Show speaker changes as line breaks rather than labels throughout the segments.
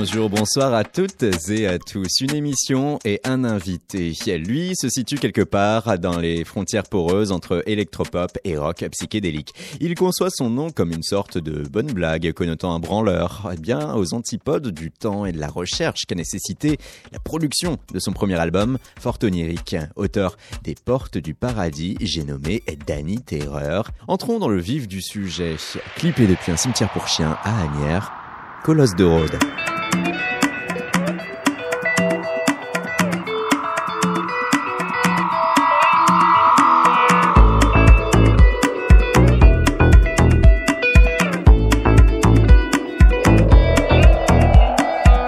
Bonjour, bonsoir à toutes et à tous. Une émission et un invité. Lui se situe quelque part dans les frontières poreuses entre électropop et rock psychédélique. Il conçoit son nom comme une sorte de bonne blague connotant un branleur, eh bien aux antipodes du temps et de la recherche qu'a nécessité la production de son premier album, Fort onirique. Auteur des Portes du Paradis, j'ai nommé Danny Terreur. Entrons dans le vif du sujet. Clippé depuis un cimetière pour chiens à Agnières, Colosse de Rhodes.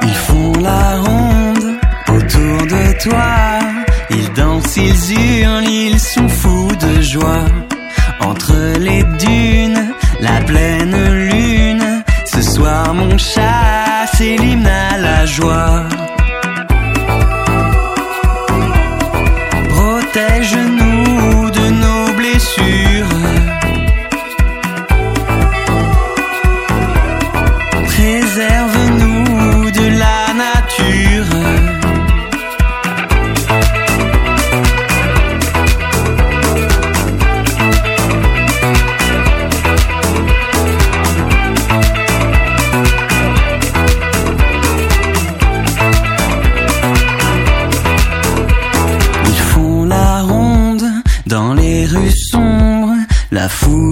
Ils font la ronde autour de toi. Ils dansent, ils hurlent, ils sont fous de joie. Entre les dunes, la pleine lune. Mon chat, c'est l'hymne à la joie. Protège-nous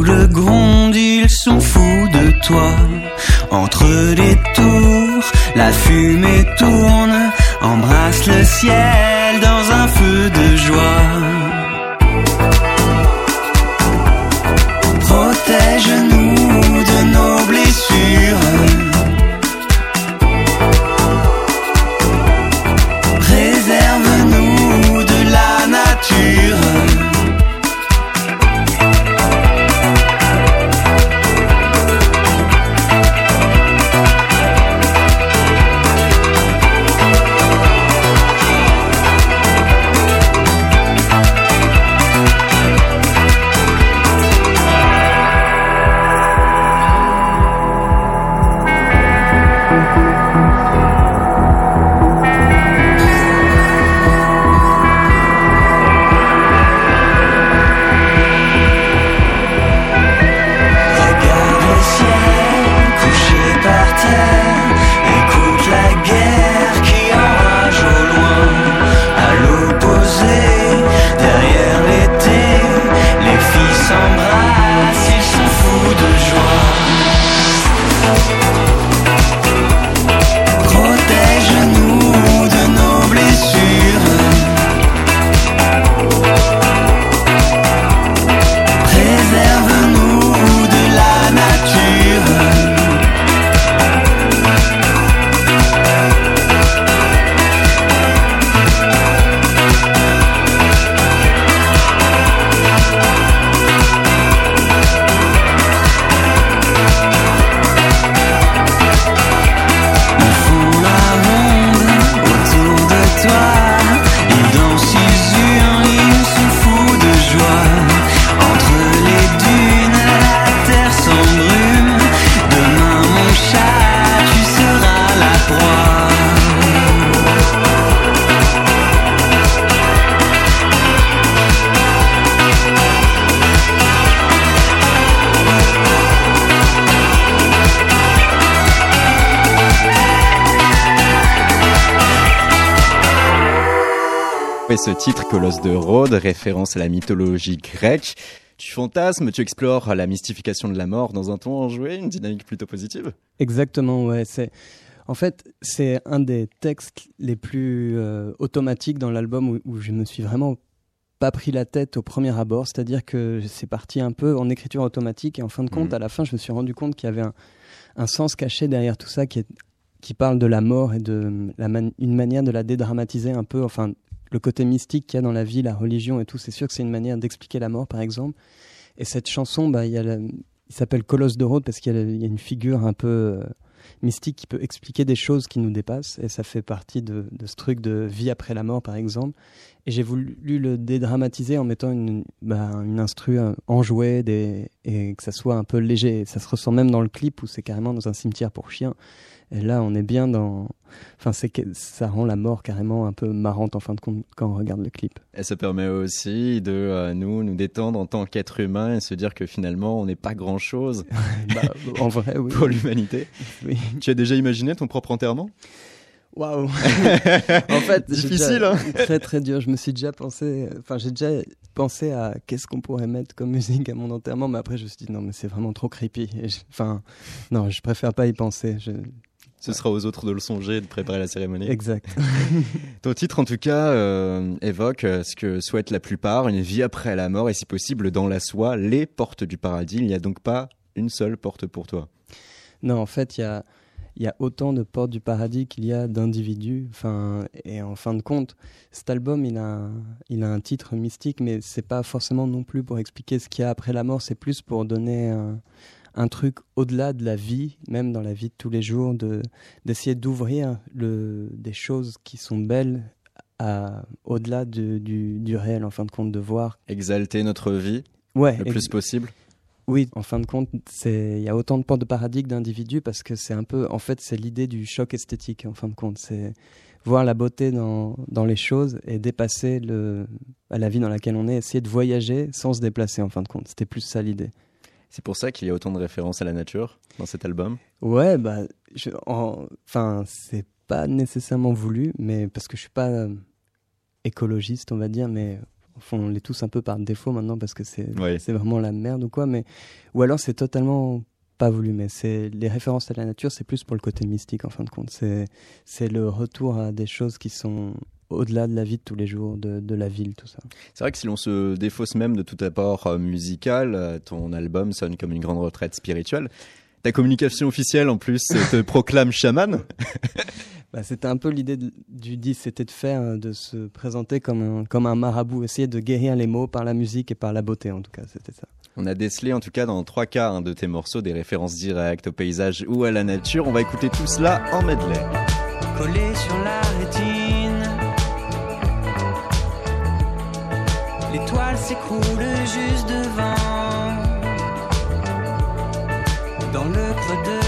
foule gronde, ils sont fous de toi. Entre les tours, la fumée tourne, embrasse le ciel dans un feu de joie.
Ce titre, Colosse de Rhodes, référence à la mythologie grecque. Tu fantasmes, tu explores la mystification de la mort dans un ton enjoué, une dynamique plutôt positive.
Exactement, ouais. C'est en fait c'est un des textes les plus euh, automatiques dans l'album où, où je me suis vraiment pas pris la tête au premier abord, c'est-à-dire que c'est parti un peu en écriture automatique et en fin de compte,
Mhm.
à la fin, je me suis rendu compte qu'il y avait un, un sens caché derrière tout ça qui, est, qui parle de la mort et de la man- une manière de la dédramatiser un peu, enfin le côté mystique qu'il y a dans la vie, la religion et tout, c'est sûr que c'est une manière d'expliquer la mort par exemple. Et cette chanson, bah, il, s'appelle Colosse de Rhodes parce qu'il y, a une figure un peu euh, mystique qui peut expliquer des choses qui nous dépassent. Et ça fait partie de, ce truc de vie après la mort, par exemple. et j'ai voulu le dédramatiser en mettant une, bah, instru euh, enjouée et que ça soit un peu léger. Ça se ressent même dans le clip où c'est carrément dans un cimetière pour chiens. Et là, on est bien dans. Enfin, c'est que ça rend la mort carrément un peu marrante en fin de compte quand on regarde le clip.
Et ça permet aussi de euh, nous nous détendre en tant qu'être humain et se dire que finalement, on n'est pas grand chose.
bah, en vrai, oui.
Pour l'humanité.
Oui.
Tu as déjà imaginé ton propre enterrement?
Waouh En fait,
difficile, hein
Très très dur. Je me suis déjà pensé, enfin j'ai déjà pensé à qu'est-ce qu'on pourrait mettre comme musique à mon enterrement, mais après je me suis dit non mais c'est vraiment trop creepy. Enfin non, je préfère pas y penser. Je...
Ce sera aux autres de le songer, de préparer la cérémonie.
Exact.
Ton titre, en tout cas, euh, évoque euh, ce que souhaitent la plupart, une vie après la mort et si possible dans la soie, les portes du paradis. Il n'y a donc pas une seule porte pour toi.
Non, en fait, il y a il y a autant de portes du paradis qu'il y a d'individus. Enfin, et en fin de compte, cet album, il a, il a un titre mystique, mais c'est pas forcément non plus pour expliquer ce qu'il y a après la mort. C'est plus pour donner un, un truc au-delà de la vie, même dans la vie de tous les jours, de d'essayer d'ouvrir le des choses qui sont belles à au-delà du, du, réel, en fin de compte, de voir.
Exalter notre vie
ouais,
le plus possible.
Oui, en fin de compte, il y a autant de portes de paradigme d'individus parce que c'est un peu, en fait, c'est l'idée du choc esthétique. En fin de compte, c'est voir la beauté dans, dans, les choses et dépasser le, la vie dans laquelle on est, essayer de voyager sans se déplacer. En fin de compte, c'était plus ça l'idée.
C'est pour ça qu'il y a autant de références à la nature dans cet album.
Ouais, bah, enfin, c'est pas nécessairement voulu, mais parce que je suis pas euh, écologiste, on va dire, mais on les tous un peu par défaut maintenant parce que c'est c'est vraiment la merde ou quoi. Mais ou alors c'est totalement pas voulu, mais c'est les références à la nature, c'est plus pour le côté mystique en fin de compte. C'est c'est le retour à des choses qui sont au-delà de la vie de tous les jours, de, de la ville, tout ça.
C'est vrai que si l'on se défausse même de tout apport euh, musical, euh, ton album sonne comme une grande retraite spirituelle. Ta communication officielle en plus te proclame chaman.
Bah, c'était un peu l'idée du disque, c'était de faire, euh, de se présenter comme un, comme un marabout, essayer de guérir les mots par la musique et par la beauté en tout cas, c'était ça.
On a décelé en tout cas dans trois quarts hein, de tes morceaux des références directes au paysage ou à la nature. On va écouter tout cela en medley.
Collé sur la rétine, l'étoile s'écroule juste devant, dans le creux de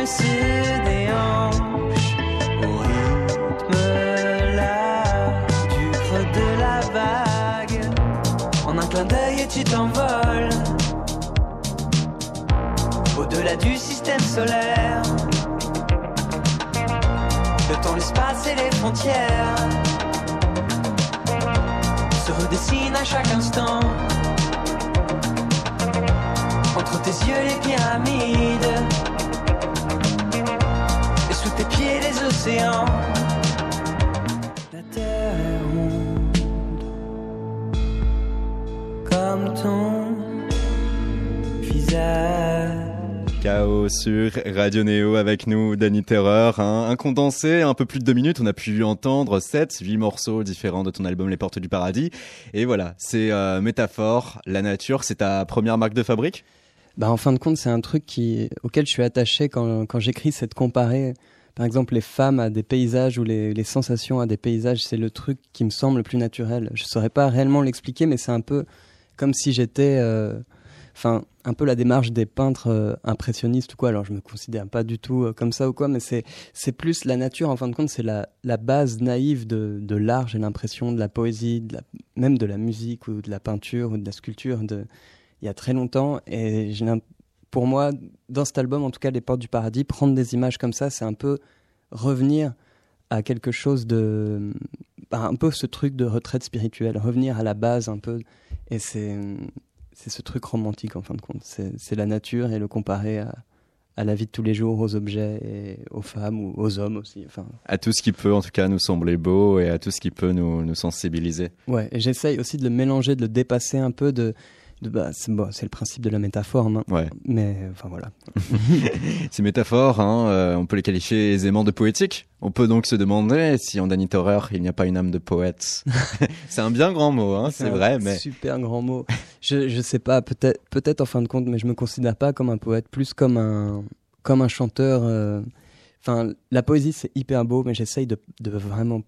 Me là du fond de la vague En un clin d'œil et tu t'envoles au-delà du système solaire. Le temps, l'espace et les frontières se redessinent à chaque instant. Entre tes yeux, les pyramides. Vie.
Chaos sur Radio Néo avec nous, Danny Terreur. un condensé, un peu plus de deux minutes. On a pu entendre sept, huit morceaux différents de ton album Les Portes du Paradis. Et voilà, c'est euh, métaphore, la nature. C'est ta première marque de fabrique?
Bah, En fin de compte, c'est un truc qui, auquel je suis attaché quand, quand j'écris, c'est de comparer par exemple, les femmes à des paysages ou les, sensations à des paysages, c'est le truc qui me semble le plus naturel. Je saurais pas réellement l'expliquer, mais c'est un peu comme si j'étais, euh, enfin, un peu la démarche des peintres euh, impressionnistes ou quoi. Alors, je me considère pas du tout euh, comme ça ou quoi, mais c'est c'est plus la nature. En fin de compte, c'est la, la base naïve de, l'art. J'ai l'impression de la poésie, même de la musique ou de la peinture ou de la sculpture de il y a très longtemps. Et j'ai pour moi, dans cet album, en tout cas, Les Portes du Paradis, prendre des images comme ça, c'est un peu revenir à quelque chose de. bah, un peu ce truc de retraite spirituelle, revenir à la base un peu. Et c'est, c'est ce truc romantique en fin de compte. C'est, la nature et le comparer à, à la vie de tous les jours, aux objets et aux femmes ou aux hommes aussi. Enfin,
À tout ce qui peut, en tout cas, nous sembler beau et à tout ce qui peut nous, nous sensibiliser.
ouais, et j'essaye aussi de le mélanger, de le dépasser un peu. De, bah, c'est, bon, le principe de la métaphore, hein.
Ouais.
mais enfin voilà.
Ces métaphores, hein, euh, on peut les qualifier aisément de poétiques. On peut donc se demander si en Danny Thorer, il n'y a pas une âme de poète. c'est un bien grand mot, hein, c'est vrai, mais
Super grand mot. Je, je sais pas, peut-être, peut-être en fin de compte, mais je me considère pas comme un poète, plus comme un, comme un chanteur. euh, Enfin, la poésie c'est hyper beau, mais j'essaye de, de vraiment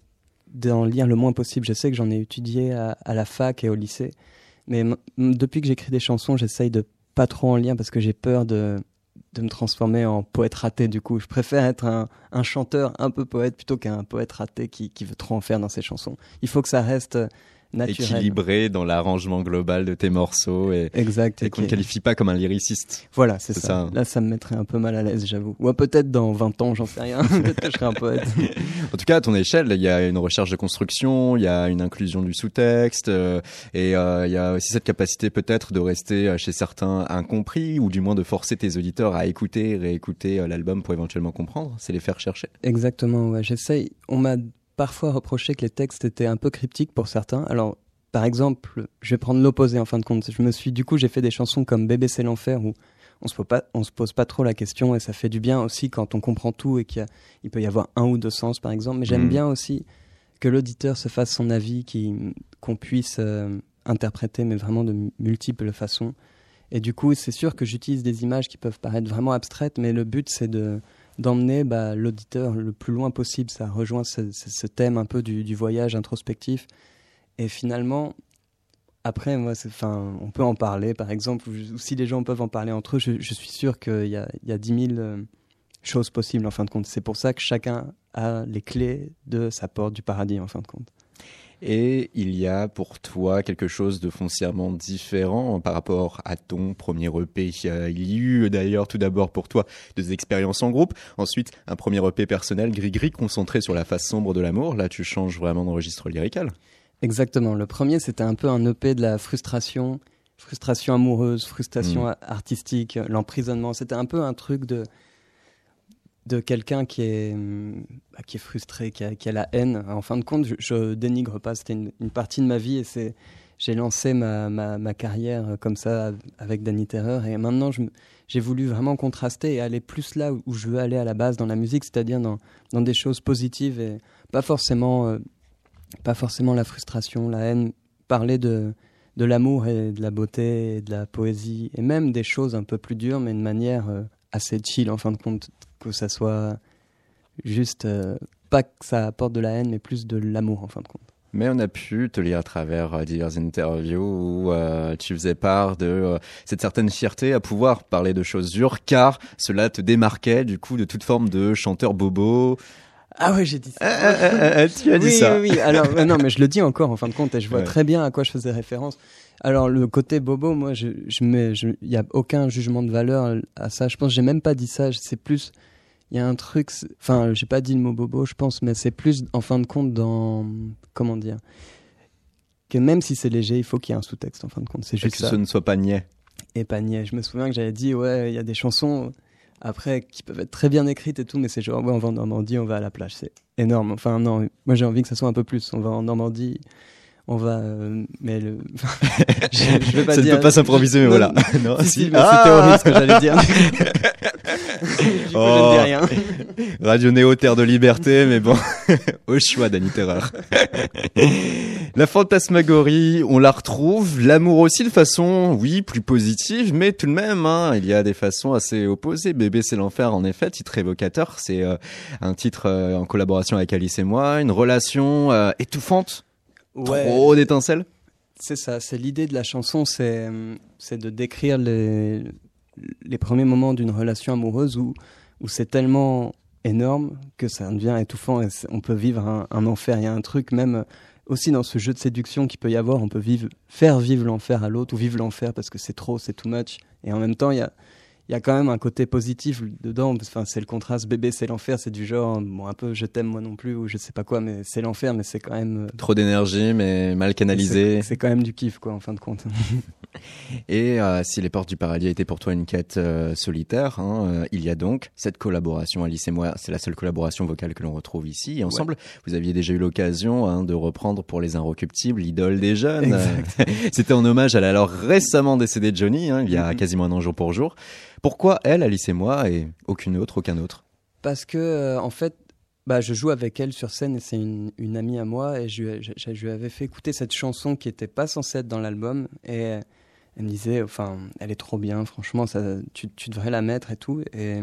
d'en lire le moins possible. Je sais que j'en ai étudié à, à la fac et au lycée, mais depuis que j'écris des chansons, j'essaye de pas trop en lire parce que j'ai peur de me transformer en poète raté du coup. Je préfère être un, chanteur un peu poète plutôt qu'un poète raté qui, qui veut trop en faire dans ses chansons. Il faut que ça reste naturel.
équilibré dans l'arrangement global de tes morceaux et,
Exact.
et qu'on ne qualifie pas comme un lyriciste.
Voilà, c'est ça. Là, ça me mettrait un peu mal à l'aise, j'avoue. Ou peut-être dans 20 ans, j'en sais rien. peut-être que je serai un poète.
En tout cas, à ton échelle, il y a une recherche de construction, il y a une inclusion du sous-texte, euh, et euh, il y a aussi cette capacité peut-être de rester euh, chez certains incompris, ou du moins de forcer tes auditeurs à écouter et réécouter euh, l'album pour éventuellement comprendre. C'est les faire chercher.
Exactement, ouais. J'essaye. On m'a parfois reproché que les textes étaient un peu cryptiques pour certains. Alors, par exemple, je vais prendre l'opposé en fin de compte. Je me suis, du coup, j'ai fait des chansons comme Bébé c'est l'enfer où on se pose pas, on se pose pas trop la question et ça fait du bien aussi quand on comprend tout et qu'il il peut y avoir un ou deux sens, par exemple. Mais j'aime
Mhm.
bien aussi que l'auditeur se fasse son avis, qu'on puisse euh, interpréter, mais vraiment de multiples façons. Et du coup, c'est sûr que j'utilise des images qui peuvent paraître vraiment abstraites, mais le but, c'est de d'emmener bah, l'auditeur le plus loin possible. Ça rejoint ce, thème un peu du, voyage introspectif. Et finalement, après, moi, enfin, on peut en parler, par exemple, ou, si les gens peuvent en parler entre eux, je, suis sûr qu'il y a, y a 10 000 euh, choses possibles, en fin de compte. C'est pour ça que chacun a les clés de sa porte du paradis, en fin de compte.
Et il y a pour toi quelque chose de foncièrement différent par rapport à ton premier EP. Euh, Il y a eu d'ailleurs tout d'abord pour toi des expériences en groupe, ensuite un premier EP personnel gris-gris concentré sur la face sombre de l'amour. Là, tu changes vraiment de registre lyrical.
Exactement. Le premier, c'était un peu un EP de la frustration, frustration amoureuse, frustration
Mm.
a- artistique, l'emprisonnement. C'était un peu un truc de de quelqu'un qui est bah, qui est frustré, qui a, qui a la haine. En fin de compte, je, je dénigre pas. C'était une, une partie de ma vie et c'est j'ai lancé ma, ma, ma carrière comme ça avec Danny Terreur et maintenant j'ai voulu vraiment contraster et aller plus là où je veux aller à la base dans la musique, c'est-à-dire dans, dans des choses positives et pas forcément euh, pas forcément la frustration, la haine, parler de, de l'amour et de la beauté et de la poésie, et même des choses un peu plus dures, mais de manière euh, assez chill en fin de compte, que ça soit juste, euh, pas que ça apporte de la haine, mais plus de l'amour en fin de compte.
Mais on a pu te lire à travers euh, diverses interviews où euh, tu faisais part de euh, cette certaine fierté à pouvoir parler de choses dures, car cela te démarquait du coup de toute forme de chanteur bobo.
Ah ouais, j'ai dit ça.
Ah, ah, ah, tu as dit ça.
Oui, oui, alors non, mais je le dis encore en fin de compte et je vois
Ouais.
très bien à quoi je faisais référence. Alors le côté bobo, moi, je, je mets, je- il y a aucun jugement de valeur à ça. Je pense, que j'ai même pas dit ça. C'est plus, il y a un truc. Enfin, j'ai pas dit le mot bobo, je pense, mais c'est plus en fin de compte dans, comment dire, que même si c'est léger, il faut qu'il y ait un sous-texte en fin de compte. C'est
Et
juste
que
ça.
ce ne soit pas niais.
Et pas niais. Je me souviens que j'avais dit, ouais, il y a des chansons après qui peuvent être très bien écrites et tout, mais c'est genre, ouais, on va en Normandie, on va à la plage. C'est énorme. Enfin, non, moi j'ai envie que ça soit un peu plus. On va en Normandie, on va. euh, mais le. je, je pas
ça
dire.
ne peut pas s'improviser, mais
Non,
voilà. non,
Si,
si.
si,
Ah
c'était horrible ce que j'allais dire. du coup,
Oh.
je ne dis rien.
Radio Néo, terre de liberté, mais bon, au choix, Danny Terreur.
La fantasmagorie, on la retrouve. L'amour aussi de façon, oui, plus positive, mais tout de même, hein, il y a des façons assez opposées. Bébé, c'est l'enfer, en effet, titre évocateur. C'est euh, un titre euh, en collaboration avec Alice et moi, une relation euh, étouffante, trop d'étincelles.
C'est ça, c'est l'idée de la chanson, c'est c'est de décrire les les premiers moments d'une relation amoureuse où où c'est tellement énorme que ça devient étouffant et on peut vivre un, un, enfer. Il y a un truc même aussi dans ce jeu de séduction qui peut y avoir, on peut vivre, faire vivre l'enfer à l'autre ou vivre l'enfer parce que c'est trop, c'est too much. Et en même temps, il y a, il y a quand même un côté positif dedans. Enfin, c'est le contraste bébé, c'est l'enfer, c'est du genre, bon, un peu je t'aime moi non plus ou je sais pas quoi, mais c'est l'enfer, mais c'est quand même.
Euh, Trop d'énergie, mais mal canalisé.
C'est quand même du kiff, quoi, en fin de compte.
Et euh, si les portes du paradis étaient pour toi une quête euh, solitaire, hein, il y a donc cette collaboration. Alice et moi, c'est la seule collaboration vocale que l'on retrouve ici. Et ensemble, vous aviez déjà eu l'occasion hein, de reprendre pour les Inrecuptibles l'idole des jeunes. C'était en hommage à l'alors récemment décédée Johnny, hein, il y a mm-hmm. quasiment un an jour pour jour. Pourquoi elle, Alice et moi, et aucune autre, aucun autre?
Parce que, euh, en fait, bah, je joue avec elle sur scène et c'est une, amie à moi et je, lui avais fait écouter cette chanson qui n'était pas censée être dans l'album et elle me disait, enfin, elle est trop bien, franchement, ça, tu, devrais la mettre et tout. Et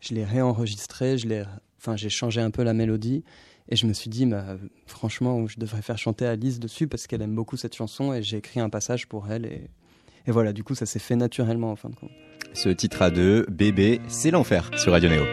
je l'ai réenregistrée, je l'ai, enfin, j'ai changé un peu la mélodie et je me suis dit, bah, franchement, je devrais faire chanter Alice dessus parce qu'elle aime beaucoup cette chanson et j'ai écrit un passage pour elle et, et voilà, du coup, ça s'est fait naturellement en fin de compte.
Ce titre à deux, Bébé, c'est l'enfer sur Radio Néo.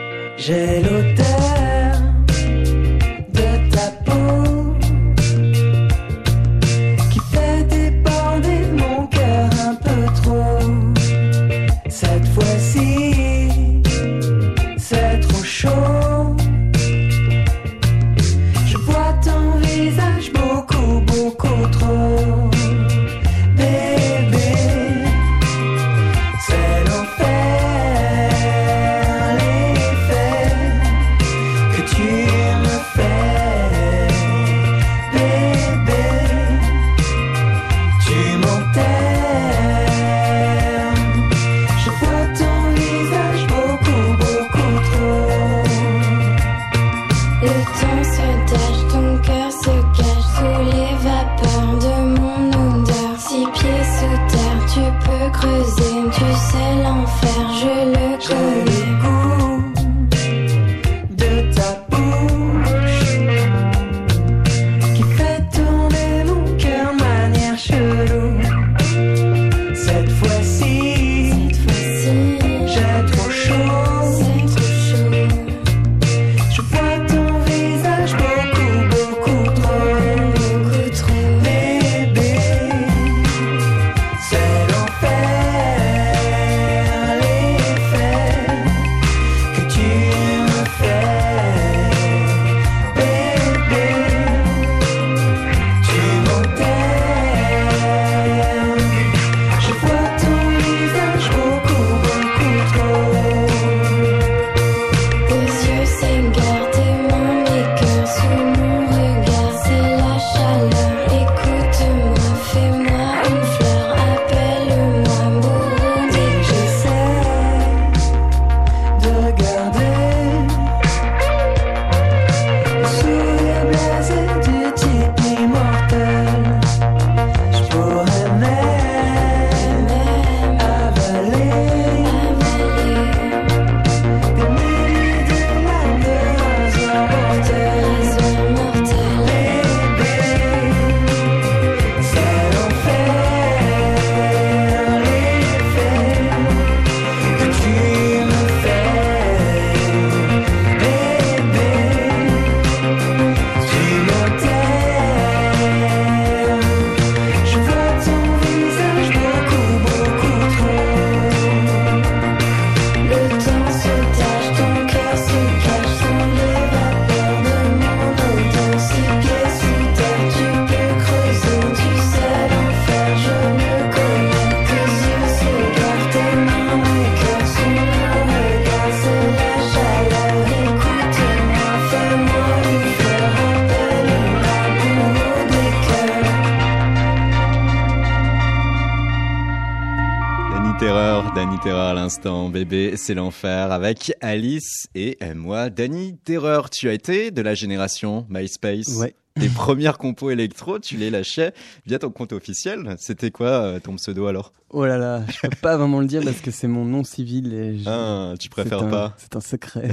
Bébé, c'est l'enfer avec Alice et moi, Danny Terreur. Tu as été de la génération MySpace
Ouais,
tes premières compos électro, tu les lâchais via ton compte officiel. C'était quoi euh, ton pseudo alors?
Oh là là, je peux pas vraiment le dire parce que c'est mon nom civil et je-
Ah, tu préfères
un-
pas?
C'est un secret.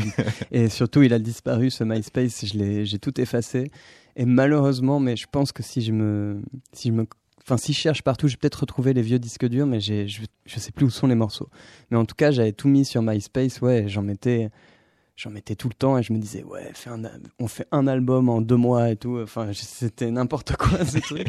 et surtout, il a disparu ce MySpace. Je l'ai, j'ai tout effacé. Et malheureusement, mais je pense que si je me, si je me, enfin, si je cherche partout, je vais peut-être retrouver les vieux disques durs, mais j'ai, je, je sais plus où sont les morceaux. Mais en tout cas, j'avais tout mis sur MySpace. Ouais, j'en mettais, j'en mettais tout le temps et je me disais, ouais, fais un, al- on fait un album en deux mois et tout. Enfin, c'était n'importe quoi ce truc.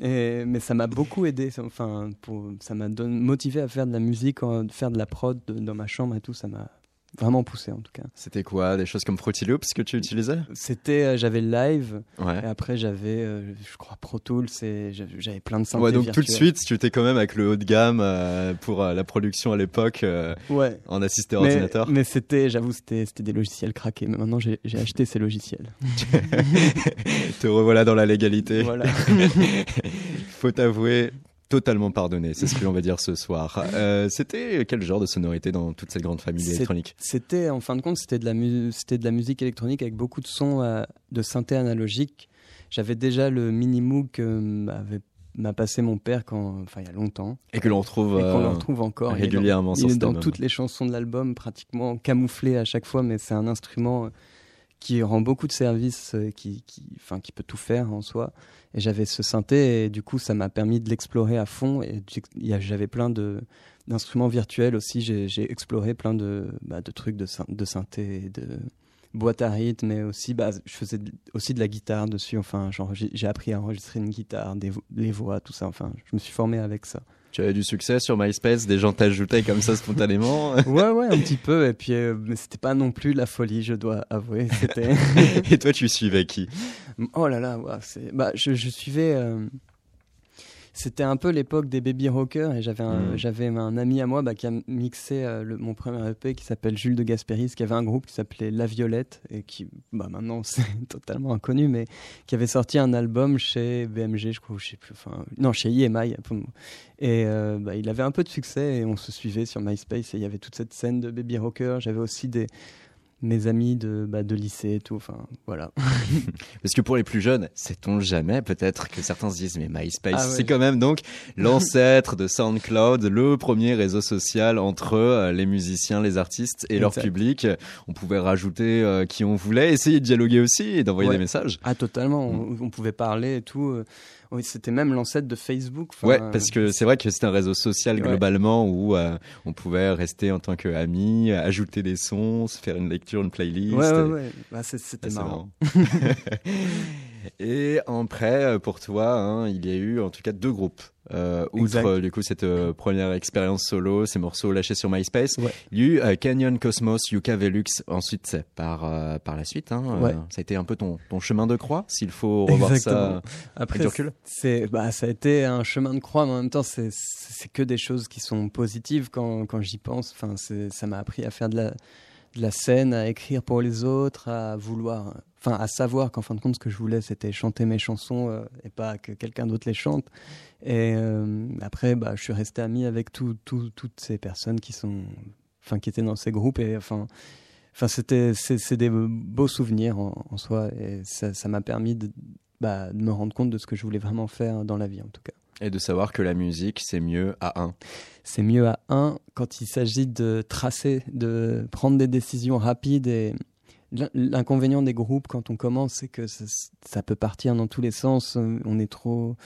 Et, mais ça m'a beaucoup aidé. ça- Enfin, pour, ça m'a motivé à faire de la musique, en- faire de la prod de- dans ma chambre et tout. Ça m'a vraiment poussé en tout cas.
C'était quoi Des choses comme Fruity Loops que tu utilisais?
C'était, euh, j'avais le live
Ouais.
et après j'avais, euh, je crois, Pro Tools et j'avais plein de synthés
Ouais, donc tout de suite, tu étais quand même avec le haut de gamme euh, pour euh, la production à l'époque
Ouais.
en assisté
Mais,
ordinateur.
mais c'était, j'avoue, c'était, c'était des logiciels craqués. Mais maintenant, j'ai j'ai acheté ces logiciels.
Te revoilà dans la légalité.
Voilà.
Faut t'avouer, totalement pardonné. C'est ce que l'on va dire ce soir. Euh, C'était quel genre de sonorité dans toute cette grande famille électronique?
C'était, en fin de compte, c'était de la mu- c'était de la musique électronique avec beaucoup de sons euh, de synthé analogique. J'avais déjà le mini que m'a passé mon père quand, enfin, il y a longtemps,
Et que l'on retrouve
et qu'on
euh,
retrouve encore. Il est dans-
régulièrement
Il est dans toutes les chansons de l'album, pratiquement camouflé à chaque fois, mais c'est un instrument qui rend beaucoup de services, euh, qui, qui, enfin, qui peut tout faire en soi. Et j'avais ce synthé, et du coup, ça m'a permis de l'explorer à fond. Et j'avais plein de d'instruments virtuels aussi. J'ai exploré plein de, bah, trucs de, syn- de synthé, de boîte à rythme, mais aussi, bah, je faisais aussi de la guitare dessus. Enfin, j'ai appris à enregistrer une guitare, des les voix, tout ça. Enfin, je me suis formé avec ça.
Tu avais du succès sur MySpace, des gens t'ajoutaient comme ça spontanément.
Ouais, ouais, un petit peu. Et puis, euh, c'était pas non plus la folie, je dois avouer. C'était.
Et toi, tu suivais qui?
Oh là là, c'est. Bah, je, je suivais. euh, C'était un peu l'époque des baby rockers et j'avais un,
Mm.
j'avais un ami à moi bah, qui a mixé euh, le- mon premier EP qui s'appelle Jules de Gasperis, qui avait un groupe qui s'appelait La Violette et qui, bah, maintenant c'est totalement inconnu, mais qui avait sorti un album chez BMG, je crois, ou je sais plus, enfin, non, chez EMI. Et euh, bah, il avait un peu de succès et on se suivait sur MySpace et il y avait toute cette scène de baby rocker. J'avais aussi des mes amis de, bah, de lycée et tout. Enfin, voilà.
Parce que pour les plus jeunes, sait-on jamais peut-être que certains se disent mais MySpace,
Ah ouais.
c'est quand même donc l'ancêtre de SoundCloud, le premier réseau social entre euh, les musiciens, les artistes et leur public. On pouvait rajouter euh, qui on voulait, essayer de dialoguer aussi et d'envoyer
Ouais.
des messages.
Ah, totalement. On, on pouvait parler et tout. Euh. Oui, c'était même l'ancêtre de Facebook. Enfin,
Ouais, parce que c'est vrai que c'est un réseau social
Ouais.
globalement où euh, on pouvait rester en tant qu'amis, ajouter des sons, se faire une lecture, une playlist.
Ouais, ouais,
et-
ouais. Bah, c'était
Ah,
marrant.
Et après, euh, pour toi, hein, il y a eu en tout cas deux groupes. Euh, outre euh, du coup cette euh, première expérience solo, ces morceaux lâchés sur MySpace,
Ouais.
il y a eu Canyon Cosmos, Yuka Velux. Ensuite, par par la suite, hein,
Ouais.
ça a été un peu ton ton chemin de croix, s'il faut revoir
Exactement.
ça.
Après, c'est, bah, ça a été un chemin de croix, mais en même temps, c'est, que des choses qui sont positives quand, quand j'y pense. Enfin, ça m'a appris à faire de la, de la scène, à écrire pour les autres, à vouloir, enfin, à savoir qu'en fin de compte, ce que je voulais, c'était chanter mes chansons euh, et pas que quelqu'un d'autre les chante. Et euh, après, bah, je suis resté ami avec tout, tout- toutes ces personnes qui sont, enfin, qui étaient dans ces groupes et enfin. Enfin, c'était, c'est, c'est des beaux souvenirs en, en soi et ça, ça m'a permis de, bah, de me rendre compte de ce que je voulais vraiment faire dans la vie en tout cas.
Et de savoir que la musique, c'est mieux à un.
C'est mieux à un quand il s'agit de tracer, de prendre des décisions rapides et l'inconvénient des groupes quand on commence, c'est que ça, ça peut partir dans tous les sens. On est trop,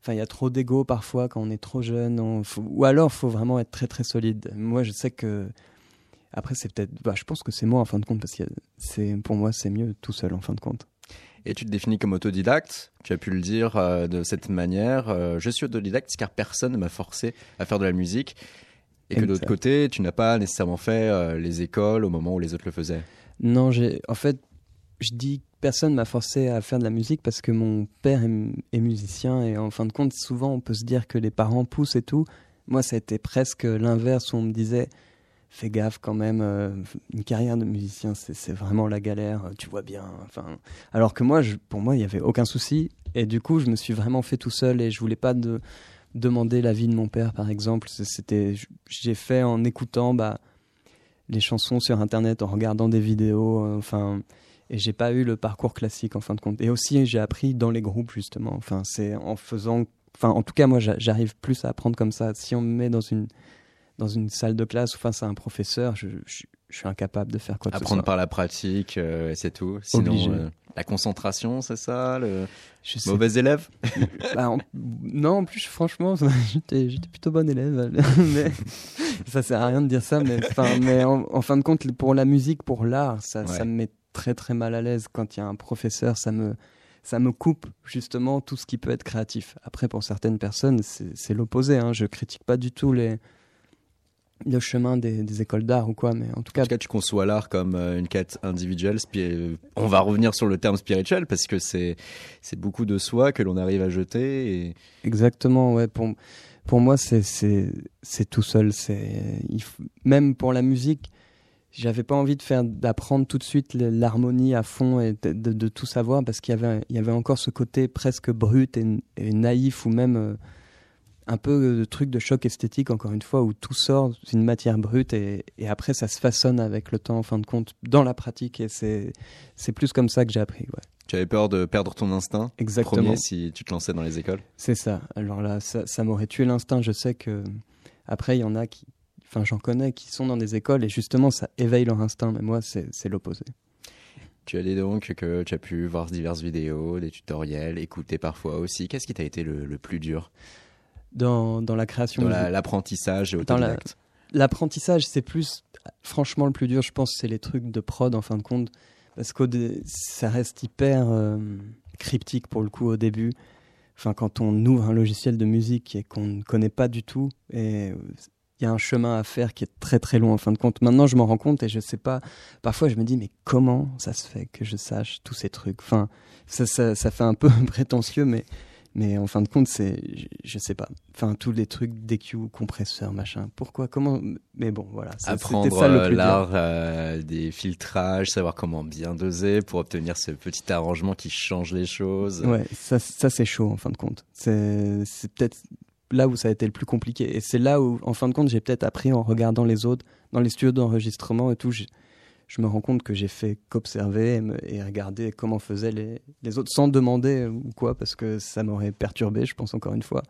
enfin il y a trop d'ego parfois quand on est trop jeune, on- faut- ou alors faut vraiment être très très solide. Moi je sais que après c'est peut-être, bah, je pense que c'est moi en fin de compte parce que c'est pour moi c'est mieux tout seul en fin de compte.
Et tu te définis comme autodidacte. Tu as pu le dire euh, de cette manière. Euh, je suis autodidacte car personne ne m'a forcé à faire de la musique. Et que
Exact.
d'autre côté, tu n'as pas nécessairement fait euh, les écoles au moment où les autres le faisaient.
Non, j'ai en fait, je dis personne m'a forcé à faire de la musique parce que mon père est, musicien et en fin de compte, souvent on peut se dire que les parents poussent et tout. Moi, ça a été presque l'inverse où on me disait fais gaffe quand même, euh, une carrière de musicien, c'est vraiment la galère, tu vois bien. Enfin, alors que moi, je- pour moi, il y avait aucun souci et du coup, je me suis vraiment fait tout seul et je voulais pas de demander l'avis de mon père, par exemple. C'était, j'ai fait en écoutant, bah les chansons sur internet en regardant des vidéos euh, enfin et j'ai pas eu le parcours classique en fin de compte. Et aussi, j'ai appris dans les groupes justement. Enfin, c'est en faisant, enfin, en tout cas, moi, j'arrive plus à apprendre comme ça. Si on me met dans une dans une salle de classe ou face à un professeur, je, je, suis incapable de faire quoi que
ce soit. Apprendre
par
la pratique, euh, c'est tout. Sinon, euh, la concentration, c'est ça le Mauvais élève?
Bah, Non, en plus, franchement, j'étais plutôt bon élève. mais ça sert à rien de dire ça. Mais, mais en, fin de compte, pour la musique, pour l'art, ça, ça me met très très mal à l'aise quand il y a un professeur. Ça me, ça me coupe justement tout ce qui peut être créatif. Après, pour certaines personnes, c'est l'opposé. Hein. Je critique pas du tout les le chemin des, écoles d'art ou quoi, mais en tout cas.
En tout cas, tu conçois l'art comme euh, une quête individuelle. On va revenir sur le terme spirituel parce que c'est c'est beaucoup de soi que l'on arrive à jeter. Et...
Exactement, ouais. Pour pour moi, c'est c'est tout seul. C'est même pour la musique, j'avais pas envie de faire d'apprendre tout de suite l'harmonie à fond et de, de, tout savoir parce qu'il y avait il y avait encore ce côté presque brut et, naïf ou même euh, un peu de truc de choc esthétique, encore une fois, où tout sort d'une matière brute et, après ça se façonne avec le temps, en fin de compte, dans la pratique. Et c'est, c'est plus comme ça que j'ai appris. Ouais.
Tu avais peur de perdre ton instinct
Exactement.
Premier, si tu te lançais dans les écoles?
C'est ça. Alors là, ça, ça m'aurait tué l'instinct. Je sais que après, il y en a qui, enfin, j'en connais qui sont dans des écoles et justement, ça éveille leur instinct. Mais moi, c'est, c'est l'opposé.
Tu as dit donc que tu as pu voir diverses vidéos, des tutoriels, écouter parfois aussi. Qu'est-ce qui t'a été le, le plus dur?
Dans, dans la création.
Dans l'apprentissage et
L'apprentissage, c'est plus, franchement, le plus dur, je pense, c'est les trucs de prod en fin de compte, parce que ça reste hyper euh, cryptique pour le coup au début. Enfin, quand on ouvre un logiciel de musique et qu'on ne connaît pas du tout, et il y a un chemin à faire qui est très très long en fin de compte. Maintenant, je m'en rends compte et je sais pas. Parfois, je me dis, mais comment ça se fait que je sache tous ces trucs? Enfin, ça, ça, ça fait un peu prétentieux, mais mais en fin de compte, c'est, je, sais pas. Enfin, tous les trucs DQ, compresseurs, machin. Pourquoi? Comment? Mais bon, voilà.
Apprendre ça, le euh, l'art euh, des filtrages, savoir comment bien doser pour obtenir ce petit arrangement qui change les choses.
Ouais, ça, ça c'est chaud en fin de compte. C'est, c'est peut-être là où ça a été le plus compliqué. Et c'est là où, en fin de compte, j'ai peut-être appris en regardant les autres dans les studios d'enregistrement et tout je me rends compte que j'ai fait qu'observer et, regarder comment faisaient les, les, autres sans demander ou quoi, parce que ça m'aurait perturbé, je pense encore une fois.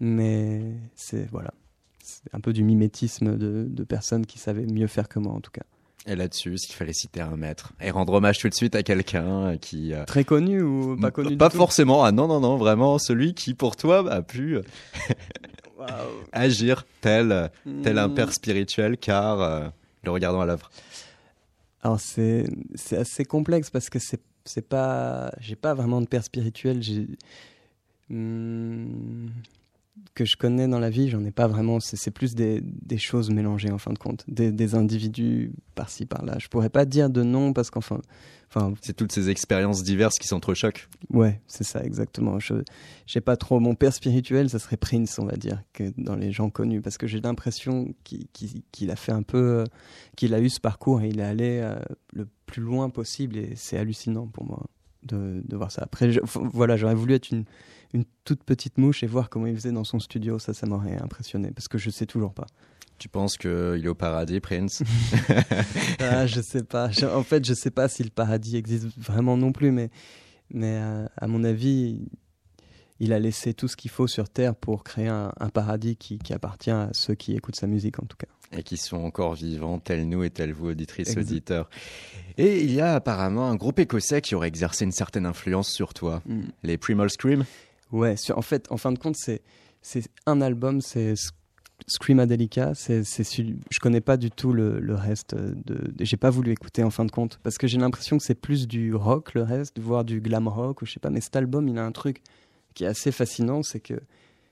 Mais c'est voilà, c'est un peu du mimétisme de, de, personnes qui savaient mieux faire que moi en tout cas.
Et là-dessus, s'il fallait citer un maître et rendre hommage tout de suite à quelqu'un qui
euh, très connu ou pas connu
Pas forcément. Ah non non non, vraiment celui qui pour toi a pu agir tel tel un hmm. père spirituel car euh, le regardant à l'œuvre.
Alors c'est assez complexe parce que c'est c'est pas j'ai pas vraiment de père spirituel. Hmm, que je connais dans la vie, j'en ai pas vraiment. C'est plus des, des, choses mélangées en fin de compte, des, des individus par-ci par-là. Je pourrais pas dire de nom parce qu'enfin, enfin,
c'est toutes ces expériences diverses qui s'entrechoquent.
Ouais, c'est ça exactement. Je j'ai pas trop mon père spirituel, ça serait Prince, on va dire, que dans les gens connus, parce que j'ai l'impression qu'il a fait un peu, qu'il a eu ce parcours et il est allé euh, le plus loin possible et c'est hallucinant pour moi de, de voir ça. Après, voilà, j'aurais voulu être une une toute petite mouche et voir comment il faisait dans son studio, ça, ça m'aurait impressionné parce que je sais toujours pas.
Tu penses qu'il est au paradis, Prince
ah, Je sais pas. en fait, je sais pas si le paradis existe vraiment non plus, mais, mais euh, à mon avis, il a laissé tout ce qu'il faut sur Terre pour créer un, paradis qui, appartient à ceux qui écoutent sa musique, en tout cas.
Et qui sont encore vivants, tels nous et tels vous, auditrices, auditeurs. Et il y a apparemment un groupe écossais qui aurait exercé une certaine influence sur toi, mm. les Primal Scream?
Ouais, en fait, en fin de compte, c'est un album, c'est Screamadelica. C'est je connais pas du tout le, reste. De, j'ai pas voulu écouter en fin de compte parce que j'ai l'impression que c'est plus du rock le reste, voire du glam rock je sais pas. Mais cet album, il a un truc qui est assez fascinant, c'est que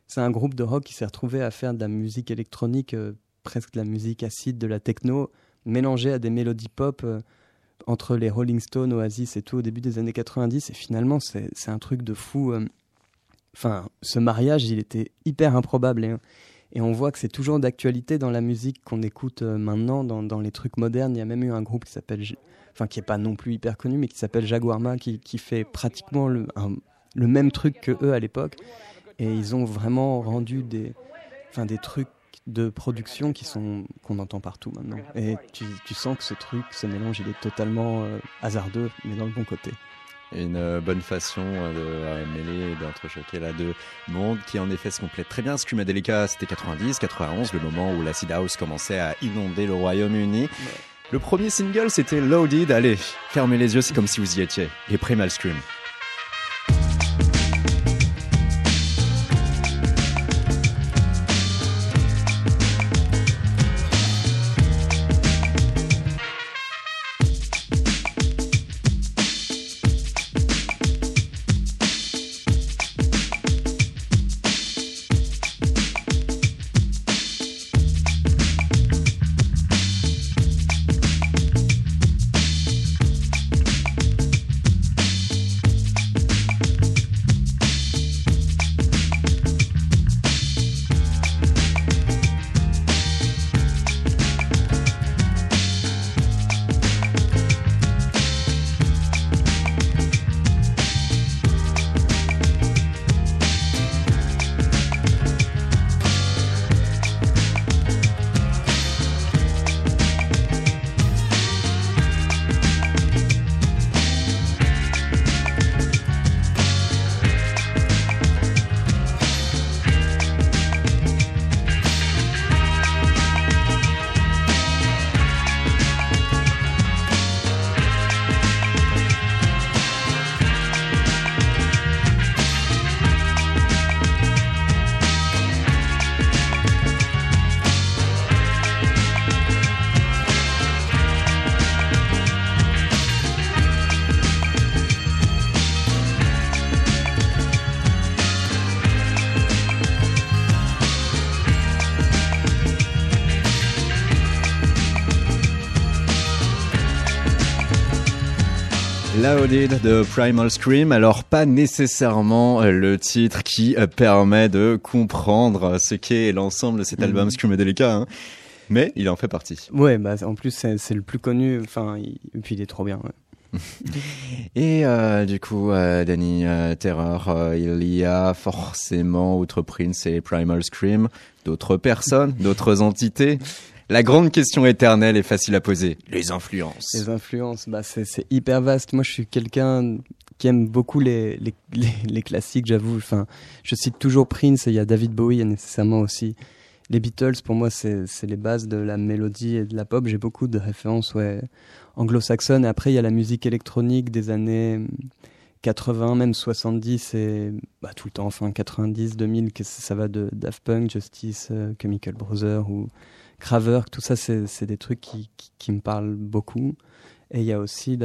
c'est un groupe de rock qui s'est retrouvé à faire de la musique électronique, euh, presque de la musique acide, de la techno, mélangée à des mélodies pop. Euh, entre les Rolling Stones, Oasis et tout au début des années 90 et finalement c'est un truc de fou euh, enfin, ce mariage, il était hyper improbable. Et, et on voit que c'est toujours d'actualité dans la musique qu'on écoute euh, maintenant, dans, dans, les trucs modernes. Il y a même eu un groupe qui s'appelle, enfin, qui est pas non plus hyper connu, mais qui s'appelle Jaguarma, qui, qui fait pratiquement le, même truc que eux à l'époque. Et ils ont vraiment rendu des, enfin, des trucs de production qui sont qu'on entend partout maintenant. Et tu, tu, sens que ce truc, ce mélange, il est totalement euh, hasardeux, mais dans le bon côté.
Une euh, bonne façon euh, de mêler, d'entrechoquer là deux mondes qui en effet se complètent très bien. Screamadelica, c'était 90, 91, le moment où l'acid house commençait à inonder le Royaume-Uni. Le premier single, c'était Loaded. Allez, fermez les yeux, c'est comme si vous y étiez. Les Primal Scream. De Primal Scream. Alors pas nécessairement euh, le titre qui euh, permet de comprendre ce qu'est l'ensemble de cet album mhm. Scream Delica, hein. mais il en fait partie.
Ouais, bah en plus c'est le plus connu. Enfin, et puis il est trop bien.
Et euh, du coup, Danny Terror, il y a forcément, outre Prince et Primal Scream, d'autres personnes, d'autres entités. La grande question éternelle est facile à poser. Les influences.
Les influences, bah c'est hyper vaste. Moi, je suis quelqu'un qui aime beaucoup les, les, les, classiques, j'avoue. Enfin, je cite toujours Prince et il y a David Bowie et nécessairement aussi les Beatles. Pour moi, c'est les bases de la mélodie et de la pop. J'ai beaucoup de références ouais, anglo-saxonnes. Et après, il y a la musique électronique des années 80, même 70 et bah, tout le temps, enfin 90, 2000, que ça va de Daft Punk, Justice, euh, Chemical Brothers ou Kraverk, tout ça, c'est des trucs qui, qui, me parlent beaucoup. Et il y a aussi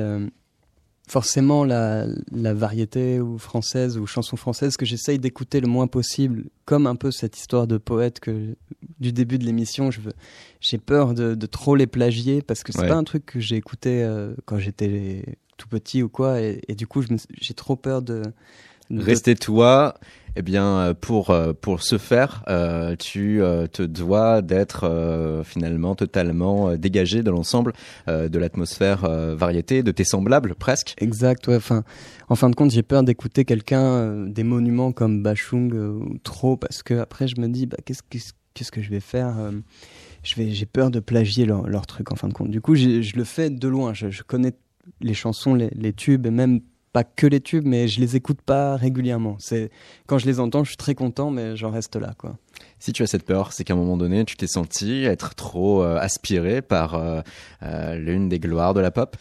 forcément la, la, variété ou française ou chanson française que j'essaye d'écouter le moins possible, comme un peu cette histoire de poète que du début de l'émission, j'ai peur de, de, trop les plagier parce que c'est pas un truc que j'ai écouté euh, quand j'étais tout petit ou quoi, et, et du coup j'ai trop peur de,
de rester toi eh bien, euh, pour euh, pour ce faire, euh, tu te dois d'être finalement totalement dégagé de l'ensemble de l'atmosphère variété, de tes semblables presque.
Exact. Ouais. Enfin, en fin de compte, j'ai peur d'écouter quelqu'un des monuments comme Bachung trop parce que après je me dis bah qu'est-ce qu'est-ce que je vais faire je vais j'ai peur de plagier leur, leur truc en fin de compte. Du coup, je le fais de loin. Je, je connais les chansons, les, les tubes et même pas que les tubes, mais je les écoute pas régulièrement. C'est quand je les entends, je suis très content, mais j'en reste là, quoi.
Si tu as cette peur, c'est qu'à un moment donné, tu t'es senti être trop euh, aspiré par euh, euh, l'une des gloires de la pop?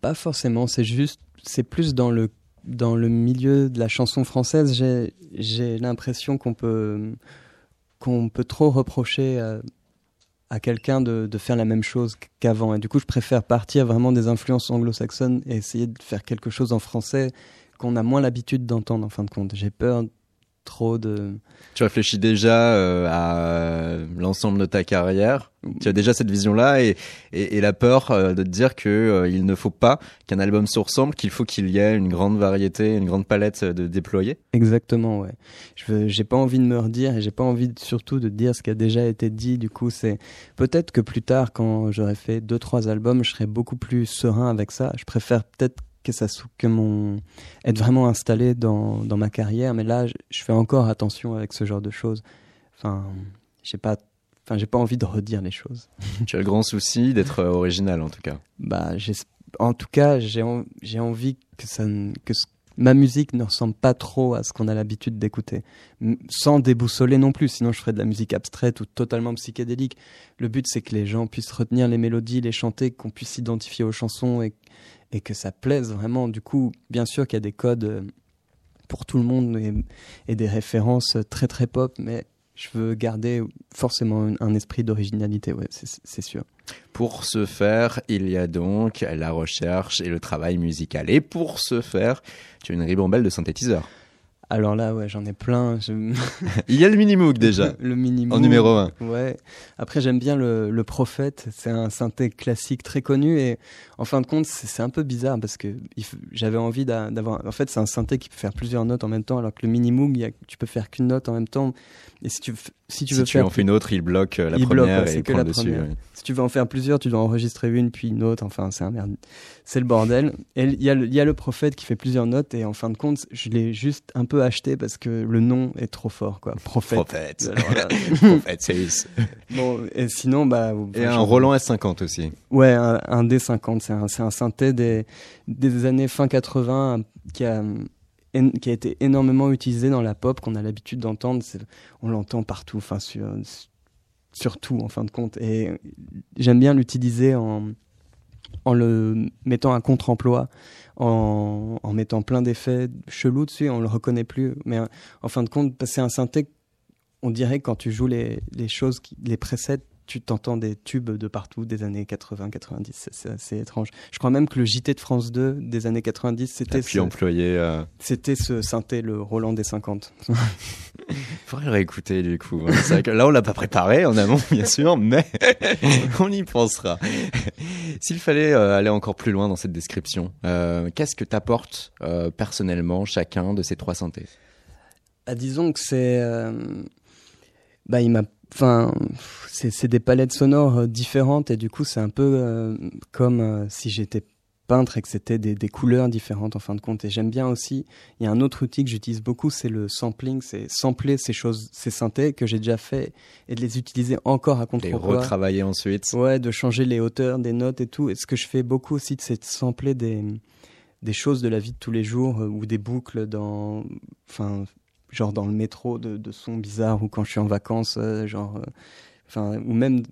Pas forcément. C'est juste, c'est plus dans le dans le milieu de la chanson française. J'ai j'ai l'impression qu'on peut qu'on peut trop reprocher à quelqu'un de, de, faire la même chose qu'avant. Et du coup, je préfère partir vraiment des influences anglo-saxonnes et essayer de faire quelque chose en français qu'on a moins l'habitude d'entendre en fin de compte. J'ai peur trop de...
Tu réfléchis déjà euh, à euh, l'ensemble de ta carrière. Tu as déjà cette vision-là et, et, et, la peur euh, de te dire que il ne faut pas qu'un album se ressemble, qu'il faut qu'il y ait une grande variété, une grande palette de déployer.
Exactement, ouais. Je j'ai pas envie de me redire et j'ai pas envie surtout de dire ce qui a déjà été dit. Du coup, c'est peut-être que plus tard, quand j'aurai fait deux trois albums, je serai beaucoup plus serein avec ça. Je préfère peut-être que ça que mon être vraiment installé dans, dans ma carrière mais là je, fais encore attention avec ce genre de choses enfin je sais pas enfin, j'ai pas envie de redire les choses.
Tu as le grand souci d'être euh, original en tout cas.
Bah, en tout cas, j'ai en- j'ai envie que ça, que ce- ma musique ne ressemble pas trop à ce qu'on a l'habitude d'écouter, sans déboussoler non plus. Sinon, je ferais de la musique abstraite ou totalement psychédélique. Le but, c'est que les gens puissent retenir les mélodies, les chanter, qu'on puisse s'identifier aux chansons et, que ça plaise vraiment. Du coup, bien sûr qu'il y a des codes euh, pour tout le monde et, des références très très pop, mais je veux garder forcément un, esprit d'originalité, c'est sûr.
Pour ce faire, il y a donc la recherche et le travail musical. Et pour ce faire, tu as une ribambelle de synthétiseurs.
Alors là, ouais, j'en ai plein. Je...
Il y a le Minimoog déjà,
le minimum.
en numéro 1.
Ouais. Après, j'aime bien le, le Prophète. C'est un synthé classique très connu et en fin de compte, c'est un peu bizarre parce que j'avais envie d'a- d'avoir. En fait, c'est un synthé qui peut faire plusieurs notes en même temps, alors que le Minimoog, tu peux faire qu'une note en même temps. Et si tu si tu
si
veux
tu
faire
en fais une autre, il bloque euh, la
Il bloque,
première
ouais,
et
que la
dessus.
première.
ouais.
Si tu veux en faire plusieurs, tu dois enregistrer une puis une autre. Enfin, c'est un merde. C'est le bordel. Et il y, a le- il y a le prophète qui fait plusieurs notes. Et en fin de compte, je l'ai juste un peu acheté parce que le nom est trop fort, quoi. Prophète.
Prophète. Prophète, c'est-
bon, et sinon, bah.
Et un Roland S50 aussi.
Ouais, un, un D50. C'est un, un synthé des, des années fin 80 qui a, qui a été énormément utilisé dans la pop, qu'on a l'habitude d'entendre. On l'entend partout, enfin, sur, sur tout, en fin de compte. Et j'aime bien l'utiliser en, en le mettant à contre-emploi, en, en mettant plein d'effets chelous dessus, on le reconnaît plus. Mais en fin de compte, c'est un synthé, on dirait que quand tu joues les, les choses, qui, les presets, tu t'entends des tubes de partout des années 80, 90. C'est- assez étrange. Je crois même que le JT de France 2 des années 90,
T'as
c'était ce,
euh,
c'était ce synthé, le Roland des 50.
Faudrait réécouter du coup. vrai que là, on l'a pas préparé en amont, bien sûr, mais on y pensera. S'il fallait euh, aller encore plus loin dans cette description, euh, qu'est-ce que t'apporte personnellement chacun de ces trois synthés?
Ah, disons que c'est. bah, il m'a. Enfin, c'est des palettes sonores euh, différentes et du coup, c'est un peu euh, comme euh, si j'étais peintre et que c'était des, des couleurs différentes en fin de compte. Et j'aime bien aussi. Il y a un autre outil que j'utilise beaucoup, c'est le sampling. C'est sampler ces choses, ces synthés que j'ai déjà fait et de les utiliser encore à
Les
contre-emploi.
retravailler ensuite.
Ouais, de changer les hauteurs des notes et tout. Et ce que je fais beaucoup aussi, c'est de sampler des, des choses de la vie de tous les jours euh, ou des boucles dans, enfin, genre dans le métro de, de sons bizarres ou quand je suis en vacances, euh, genre, euh, enfin, ou même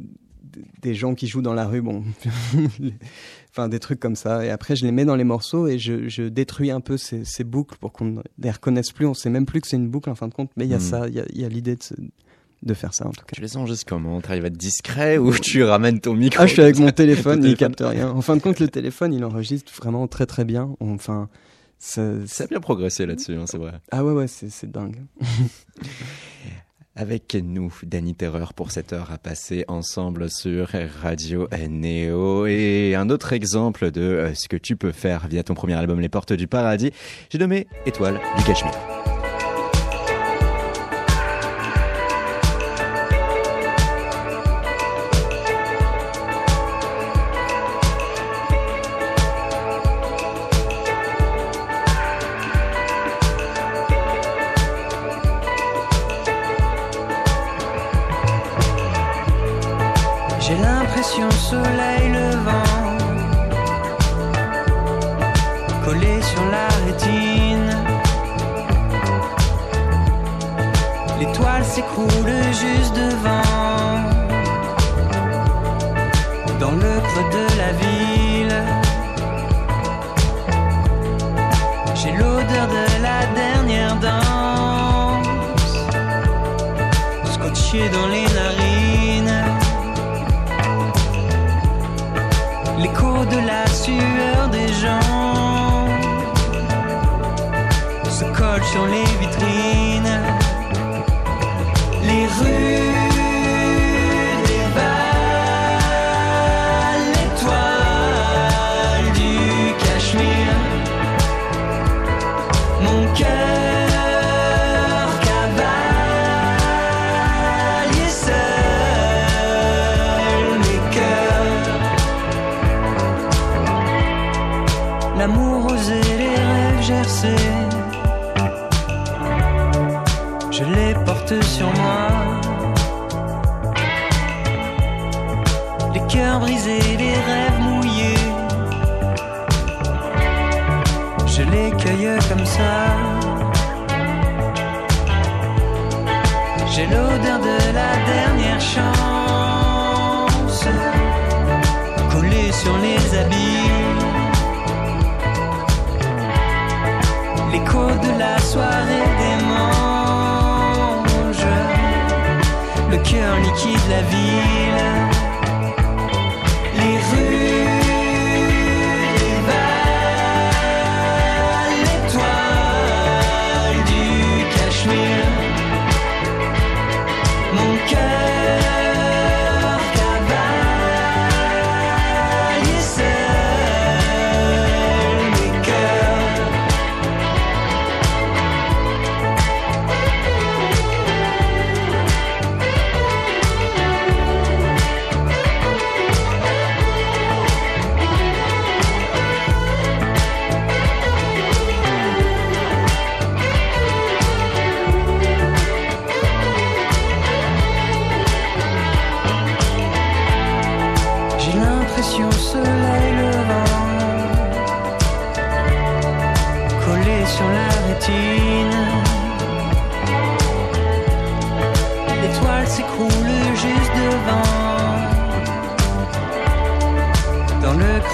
des gens qui jouent dans la rue, bon, enfin des trucs comme ça. Et après, je les mets dans les morceaux et je, je détruis un peu ces, ces boucles pour qu'on ne les reconnaisse plus. On sait même plus que c'est une boucle en fin de compte, mais il y a
Mhm.
ça, il y a, l'idée de, de faire ça en tout cas.
Tu les enregistres comment? T'arrives à être discret ou tu ramènes ton micro?
Ah, je suis avec mon téléphone, il
téléphone.
capte rien. En fin de compte, le téléphone, il enregistre vraiment très très bien. Enfin, ça-
Ça a bien progressé là-dessus, hein, c'est vrai.
ah ouais ouais, c'est c'est dingue.
Avec nous, Danny Terreur, pour cette heure à passer ensemble sur Radio Néo. Et un autre exemple de euh, ce que tu peux faire via ton premier album Les Portes du Paradis, j'ai nommé Étoile du Cachemire.
Soleil levant collé sur la rétine. L'étoile s'écroule juste devant dans le creux de la ville. J'ai l'odeur de la dernière danse scotché dans les sur les vitrines.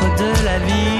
De la ville.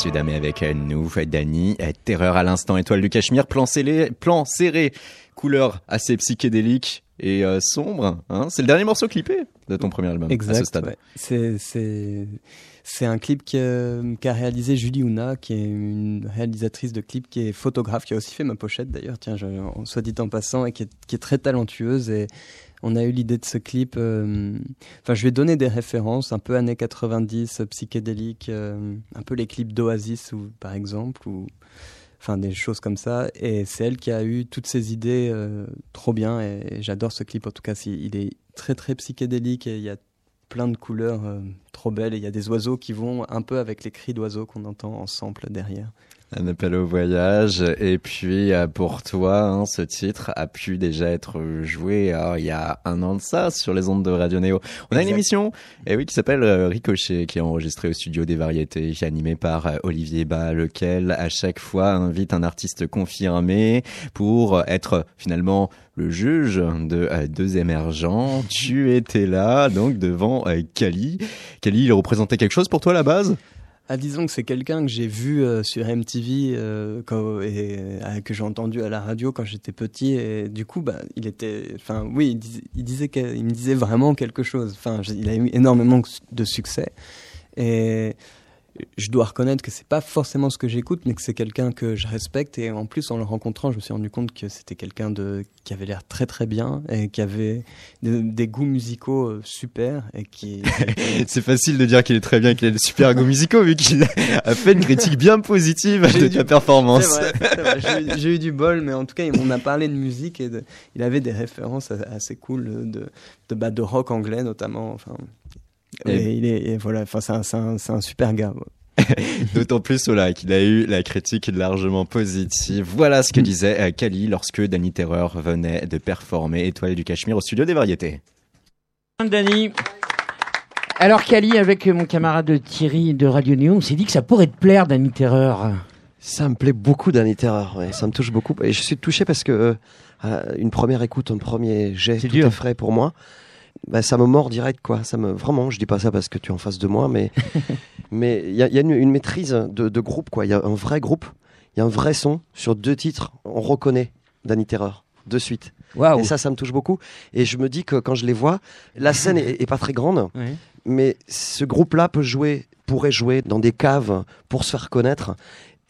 Chaos. Messieurs, dames, et avec nous, Dany, Terreur à l'instant, étoile du Cachemire, plan serré, plan serré, couleur assez psychédélique et euh, sombre. Hein c'est le dernier morceau clippé de ton premier album à ce
Exact.
stade.
ouais. C'est c'est c'est un clip qu'a réalisé Julie Ouna, qui est une réalisatrice de clips, qui est photographe, qui a aussi fait ma pochette d'ailleurs. Tiens, je, soit dit en passant, et qui est, qui est très talentueuse. Et on a eu l'idée de ce clip. euh, Enfin, je vais donner des références un peu années 90, euh, psychédéliques, euh, un peu les clips d'Oasis, par exemple, ou enfin des choses comme ça. Et c'est elle qui a eu toutes ces idées trop bien. Et, j'adore ce clip. En tout cas, il est très très psychédélique et il y a plein de couleurs trop belles. Et il y a des oiseaux qui vont un peu avec les cris d'oiseaux qu'on entend en sample derrière.
Un appel au voyage. Et puis, euh, pour toi, hein, ce titre a pu déjà être joué euh, il y a un an de ça sur les ondes de Radio Néo. On a une émission eh oui, qui s'appelle euh, Ricochet, qui est enregistrée au studio des variétés, animée par Olivier Bas, lequel à chaque fois invite un artiste confirmé pour être finalement le juge de euh, deux émergents. tu étais là, donc devant euh, Kali. Kali, il représentait quelque chose pour toi à la base?
Ah, disons que c'est quelqu'un que j'ai vu euh, sur MTV euh, et euh, que j'ai entendu à la radio quand j'étais petit et du coup bah il était enfin oui il disait, il disait que- il me disait vraiment quelque chose. Enfin il a eu énormément de succès. Et je dois reconnaître que c'est pas forcément ce que j'écoute mais que c'est quelqu'un que je respecte et en plus en le rencontrant je me suis rendu compte que c'était quelqu'un de qui avait l'air très très bien et qui avait de- des goûts musicaux euh, super et qui
C'est facile de dire qu'il est très bien, qu'il a des super goûts musicaux, vu qu'il a fait une critique bien positive de ta performance.
J'ai eu- du bol, mais en tout cas, on a parlé de musique et de- il avait des références assez cool de, de, bah, de rock anglais notamment. Enfin,
Et-
et il est, et voilà, enfin, c'est un, super gars. ouais.
D'autant plus voilà, qu'il a eu la critique largement positive. Voilà ce que disait euh, Kali lorsque Danny Terreur venait de performer Étoile du Cachemire au studio des variétés.
Dani. Alors Kali, avec mon camarade Thierry de Radio Néo, on s'est dit que ça pourrait te plaire, Dani Terreur.
Ça me plaît beaucoup, Danny Terreur. Ouais. Ça me touche beaucoup. Et je suis touché parce que euh, une première écoute, un premier jet,
C'est
tout
dur.
est frais pour moi. Bah, ça me mord direct, quoi. Ça me vraiment. Je dis pas ça parce que tu es en face de moi, mais mais il y a, il y a une, une maîtrise de, de groupe, quoi. Il y a un vrai groupe. Il y a un vrai son sur deux titres. On reconnaît Danny Terreur de suite. Et ça, ça me touche beaucoup. Et je me dis que quand je les vois, la scène est, est pas très grande, mais ce groupe-là peut jouer, pourrait jouer dans des caves pour se faire connaître.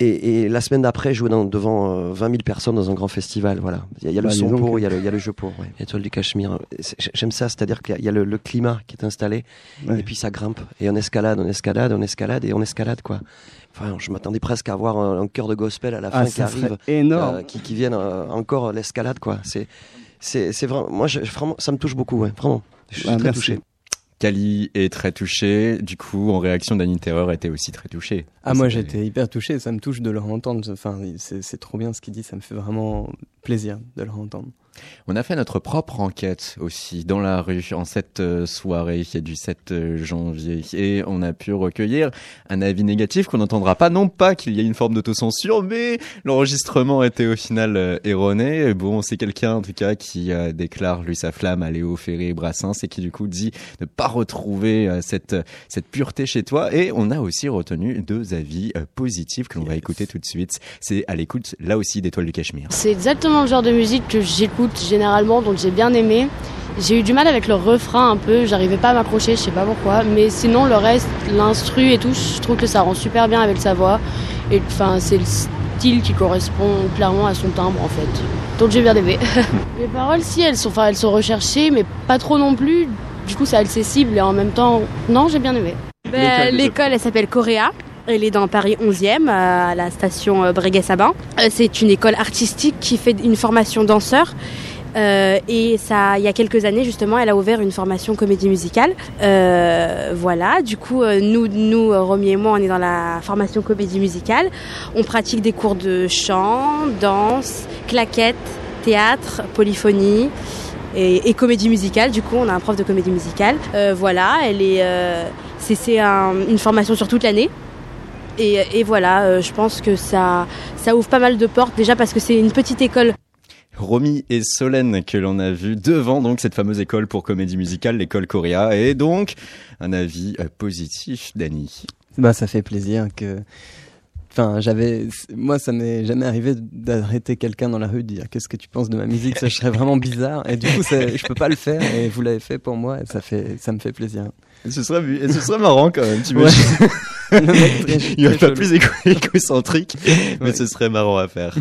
Et, et la semaine d'après, jouer dans- devant euh, 20 000 personnes dans un grand festival. Voilà. Il y a, il y a le
Bah,
son pour, il y, a le- il y a le jeu pour. Ouais. Étoile du Cachemire. J'aime ça, c'est-à-dire qu'il y a- il y a le, le climat qui est installé,
Ouais.
et puis ça grimpe. Et on escalade, on escalade, on escalade, et on escalade, quoi. Enfin, je m'attendais presque à avoir un, un chœur de gospel à la fin
Ah,
qui
ça
arrive
énorme.
euh, qui, qui viennent euh, encore l'escalade quoi. C'est c'est c'est vraiment moi je, vraiment ça me touche beaucoup ouais, vraiment. Je suis
Ah,
très
merci.
touché.
Kali est très touché. Du coup, en réaction, Danny Terreur était aussi très touché.
Ah, moi j'étais hyper touché, ça me touche de le entendre. Enfin, c'est trop bien ce qu'il dit, ça me fait vraiment plaisir de le entendre.
On a fait notre propre enquête aussi dans la rue en cette euh, soirée du 7 euh, janvier et on a pu recueillir un avis négatif qu'on n'entendra pas. Non pas qu'il y ait une forme d'autocensure, mais l'enregistrement était au final euh, erroné. Et Bon, c'est quelqu'un en tout cas qui déclare lui sa flamme à Léo Ferré et Brassens et qui du coup dit ne pas retrouver cette cette pureté chez toi. Et on a aussi retenu deux avis positifs que l'on va écouter tout de suite. C'est à l'écoute là aussi d'Étoile du Cachemire.
C'est exactement le genre de musique que j'écoute généralement, donc j'ai bien aimé. J'ai eu du mal avec le refrain un peu, j'arrivais pas à m'accrocher, je sais pas pourquoi. Mais sinon, le reste, l'instru et tout, je trouve que ça rend super bien avec sa voix. Et enfin, c'est le style qui correspond clairement à son timbre en fait. Donc j'ai bien aimé. Les paroles, si, elles sont, enfin, elles sont recherchées, mais pas trop non plus. Du coup, c'est accessible et en même temps, non, j'ai bien aimé.
Ben, L'école, elle s'appelle Coréa. Elle est dans Paris 11e, à la station euh, Breguet-Sabin. Euh, C'est une école artistique qui fait une formation danseur. Euh, et ça, il y a quelques années justement, elle a ouvert une formation comédie musicale. Euh, voilà, du coup, euh, nous, nous, euh, Romy et moi, on est dans la formation comédie musicale. On pratique des cours de chant, danse, claquettes, théâtre, polyphonie et, comédie musicale. Du coup, on a un prof de comédie musicale. Euh, voilà, elle est, euh, c'est c'est un- une formation sur toute l'année. Et, et voilà, euh, je pense que ça, ça ouvre pas mal de portes déjà parce que c'est une petite école
Romy et Solène que l'on a vu devant donc cette fameuse école pour comédie musicale, l'école Coréa, et donc un avis euh, positif, Dany.
Bah, ça fait plaisir que. Enfin, j'avais. Moi, ça m'est jamais arrivé d'arrêter quelqu'un dans la rue, de dire qu'est-ce que tu penses de ma musique, ça serait vraiment bizarre. Et du coup, ça- je peux pas le faire, et vous l'avez fait pour moi, et ça, fait, ça me fait plaisir.
Ce serait, et ce serait marrant quand même, tu
Ouais.
Il n'y aurait pas plus égo- égocentrique, mais
Ouais.
ce serait marrant à faire.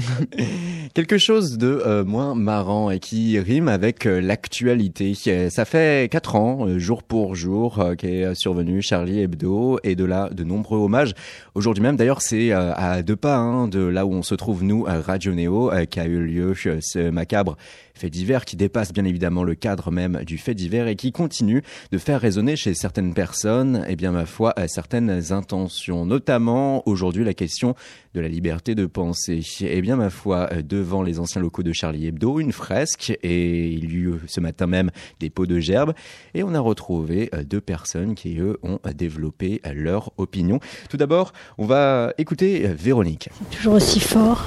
Quelque chose de euh, moins marrant et qui rime avec euh, l'actualité. Euh, Ça fait quatre ans, euh, jour pour jour, qu'est survenu Charlie Hebdo et de là de nombreux hommages. Aujourd'hui même, d'ailleurs, c'est euh, à deux pas hein, de là où on se trouve nous à Radio Néo euh, qu'a eu lieu euh, ce macabre fait divers qui dépasse bien évidemment le cadre même du fait divers et qui continue de faire résonner chez certaines personnes, et bien ma foi, certaines intentions, notamment aujourd'hui la question de la liberté de penser. Et bien ma foi, devant les anciens locaux de Charlie Hebdo, une fresque et il y eut ce matin même des pots de gerbe et on a retrouvé deux personnes qui eux ont développé leur opinion. Tout d'abord, on va écouter Véronique.
toujours aussi fort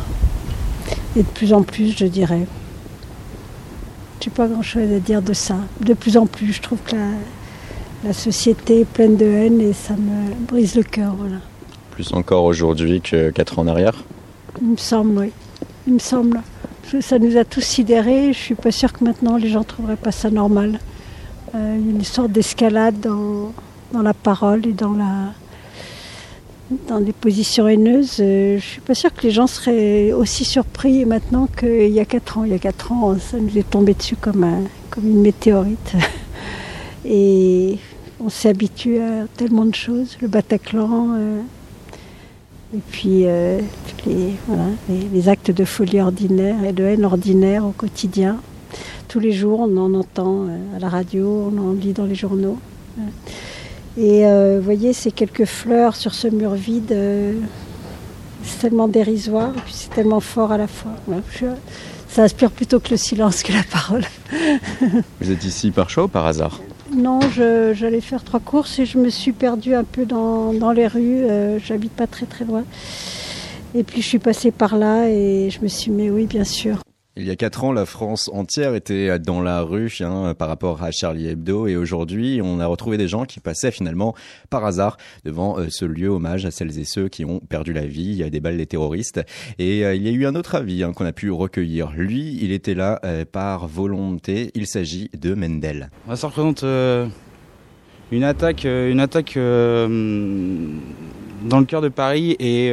et de plus en plus, je dirais. Je n'ai pas grand-chose à dire de ça. De plus en plus, je trouve que la, la société est pleine de haine et ça me brise le cœur. Voilà.
Plus encore aujourd'hui que quatre ans en arrière?
Il me semble, oui. Il me semble. Ça nous a tous sidérés. Je suis pas sûre que maintenant les gens ne trouveraient pas ça normal. Euh, il y a une sorte d'escalade dans, dans la parole et dans la dans des positions haineuses. Euh, je suis pas sûre que les gens seraient aussi surpris maintenant qu'il y a quatre ans. Il y a quatre ans, ça nous est tombé dessus comme, comme une météorite. Et on s'est habitué à tellement de choses. Le Bataclan, euh, et puis euh, les, actes de folie ordinaire et de haine ordinaire au quotidien. Tous les jours, on en entend à la radio, on en lit dans les journaux. Et euh, vous voyez, ces quelques fleurs sur ce mur vide, euh, c'est tellement dérisoire, et puis c'est tellement fort à la fois. Ça inspire plutôt que le silence que la parole.
Vous êtes ici par choix ou par hasard
Non, j'allais faire trois courses et je me suis perdue un peu dans, dans les rues. Euh, J'habite pas très très loin. Et puis je suis passée par là et je me suis dit, mais oui, bien sûr.
Il y a quatre ans, la France entière était dans la rue hein, par rapport à Charlie Hebdo et aujourd'hui, on a retrouvé des gens qui passaient finalement par hasard devant euh, ce lieu hommage à celles et ceux qui ont perdu la vie. Des balles des terroristes et euh, il y a eu un autre avis hein, qu'on a pu recueillir. Lui, il était là euh, par volonté. Il s'agit de Mendel.
Ah, Ça représente une attaque, une attaque euh, dans le cœur de Paris et,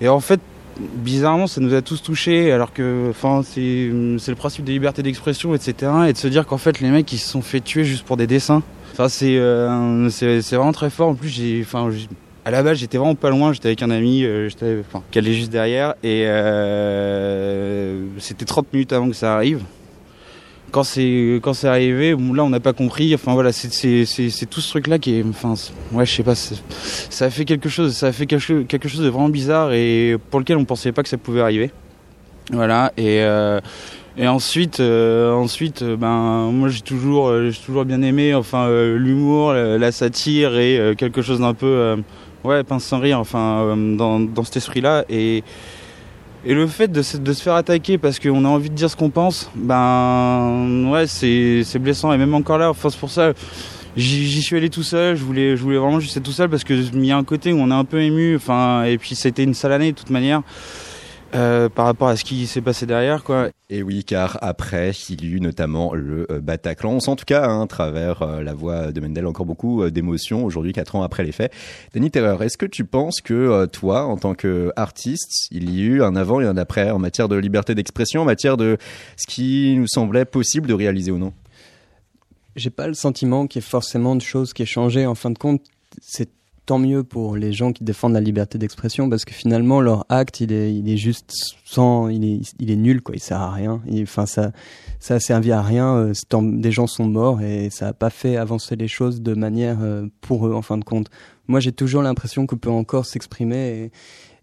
et en fait, bizarrement, ça nous a tous touchés alors que, c'est le principe de liberté d'expression, etc. Et de se dire qu'en fait, les mecs ils se sont fait tuer juste pour des dessins. Enfin, c'est euh, vraiment très fort. En plus, j'ai, à la base, j'étais vraiment pas loin. J'étais avec un ami, euh, qui allait juste derrière et euh, c'était 30 minutes avant que ça arrive quand c'est quand c'est arrivé là on n'a pas compris. Enfin voilà c'est tout ce truc là qui est enfin ouais je sais pas ça a fait quelque chose ça a fait quelque chose de vraiment bizarre et pour lequel on pensait pas que ça pouvait arriver. Voilà et euh, et ensuite euh, ensuite euh, ben moi j'ai toujours euh, j'ai toujours bien aimé enfin euh, l'humour la, la satire et quelque chose d'un peu ouais pince sans rire enfin dans dans cet esprit là et et le fait de se, faire attaquer parce qu'on a envie de dire ce qu'on pense, ben ouais, c'est blessant. Et même encore là, enfin, c'est pour ça, j'y suis allé tout seul. Je voulais, je voulais vraiment juste être tout seul parce que il y a un côté où on est un peu ému. Enfin, et puis c'était une sale année de toute manière euh, par rapport à ce qui s'est passé derrière, quoi.
Et oui, car après, il y eut notamment le euh, Bataclan. On sent en tout cas, hein, à travers euh, la voix de Mendel, encore beaucoup euh, d'émotions aujourd'hui, quatre ans après les faits. Denis Terreur, est-ce que tu penses que euh, toi, en tant qu'artiste, il y a eu un avant et un après en matière de liberté d'expression, en matière de ce qui nous semblait possible de réaliser ou non?
J'ai pas le sentiment qu'il y ait forcément de choses qui aient changé. En fin de compte, c'est tant mieux pour les gens qui défendent la liberté d'expression parce que finalement leur acte il est il juste sans il est nul quoi. Il sert à rien. Enfin ça ça a servi à rien euh, des gens sont morts et ça a pas fait avancer les choses de manière euh, pour eux en fin de compte. Moi j'ai toujours l'impression qu'on peut encore s'exprimer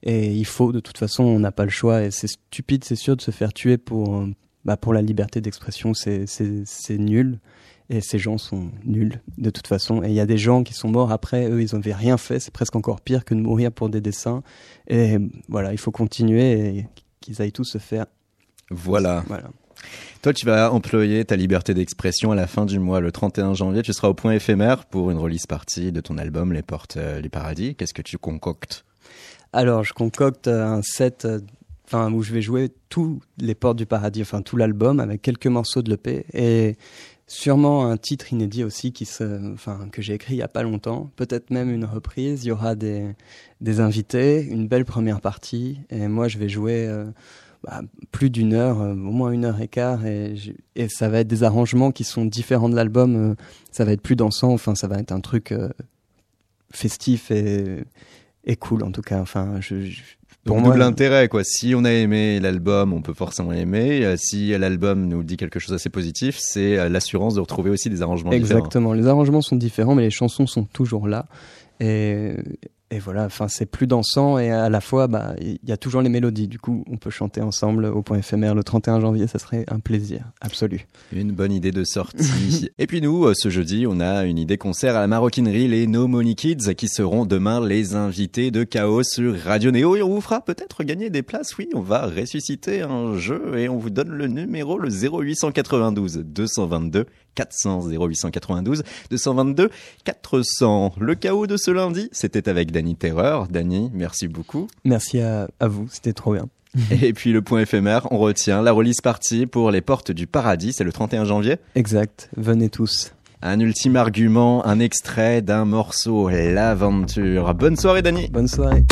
et, il faut de toute façon on n'a pas le choix et c'est stupide c'est sûr de se faire tuer pour euh, bah, pour la liberté d'expression. C'est nul et ces gens sont nuls de toute façon. Et il y a des gens qui sont morts après, eux, ils n'avaient rien fait. C'est presque encore pire que de mourir pour des dessins. Et voilà, il faut continuer et qu'ils aillent tous se faire.
Voilà.
Voilà.
Toi, tu vas employer ta liberté d'expression à la fin du mois, le 31 janvier. Tu seras au point éphémère pour une release partie de ton album Les Portes euh, du Paradis. Qu'est-ce que tu concoctes?
Alors, je concocte un set. euh, Enfin, où je vais jouer tous les portes du paradis, enfin tout l'album avec quelques morceaux de l'EP et sûrement un titre inédit aussi qui se, enfin que j'ai écrit il y a pas longtemps, peut-être même une reprise. Il y aura des des invités, une belle première partie et moi je vais jouer euh, bah, plus d'une heure, euh, au moins une heure et quart et, et ça va être des arrangements qui sont différents de l'album. euh, ça va être plus dansant, enfin ça va être un truc festif et et cool en tout cas. Enfin, je, je-
Pour double intérêt, quoi. Si on a aimé l'album, on peut forcément l'aimer. Euh, Si l'album nous dit quelque chose d'assez positif, c'est euh, l'assurance de retrouver aussi des arrangements différents.
Exactement. Les arrangements sont différents, mais les chansons sont toujours là. Et, et voilà, enfin, c'est plus dansant et à la fois, bah, il y a toujours les mélodies. Du coup, on peut chanter ensemble au point éphémère le 31 janvier. Ça serait un plaisir absolu.
Une bonne idée de sortie. Et puis nous, euh, ce jeudi, on a une idée concert à la maroquinerie, les No Money Kids, qui seront demain les invités de Chaos sur Radio Néo. Et on vous fera peut-être gagner des places. Oui, on va ressusciter un jeu et on vous donne le numéro, le 0892 222 400 0892 222 400. Le chaos de ce lundi, c'était avec Dany Terreur. Dany, merci beaucoup.
Merci à, à vous, c'était trop bien.
Et puis le point éphémère, on retient la release partie pour les portes du paradis, c'est le 31 janvier.
Exact, venez tous.
Un ultime argument, un extrait d'un morceau, l'aventure. Bonne soirée Dany.
Bonne soirée.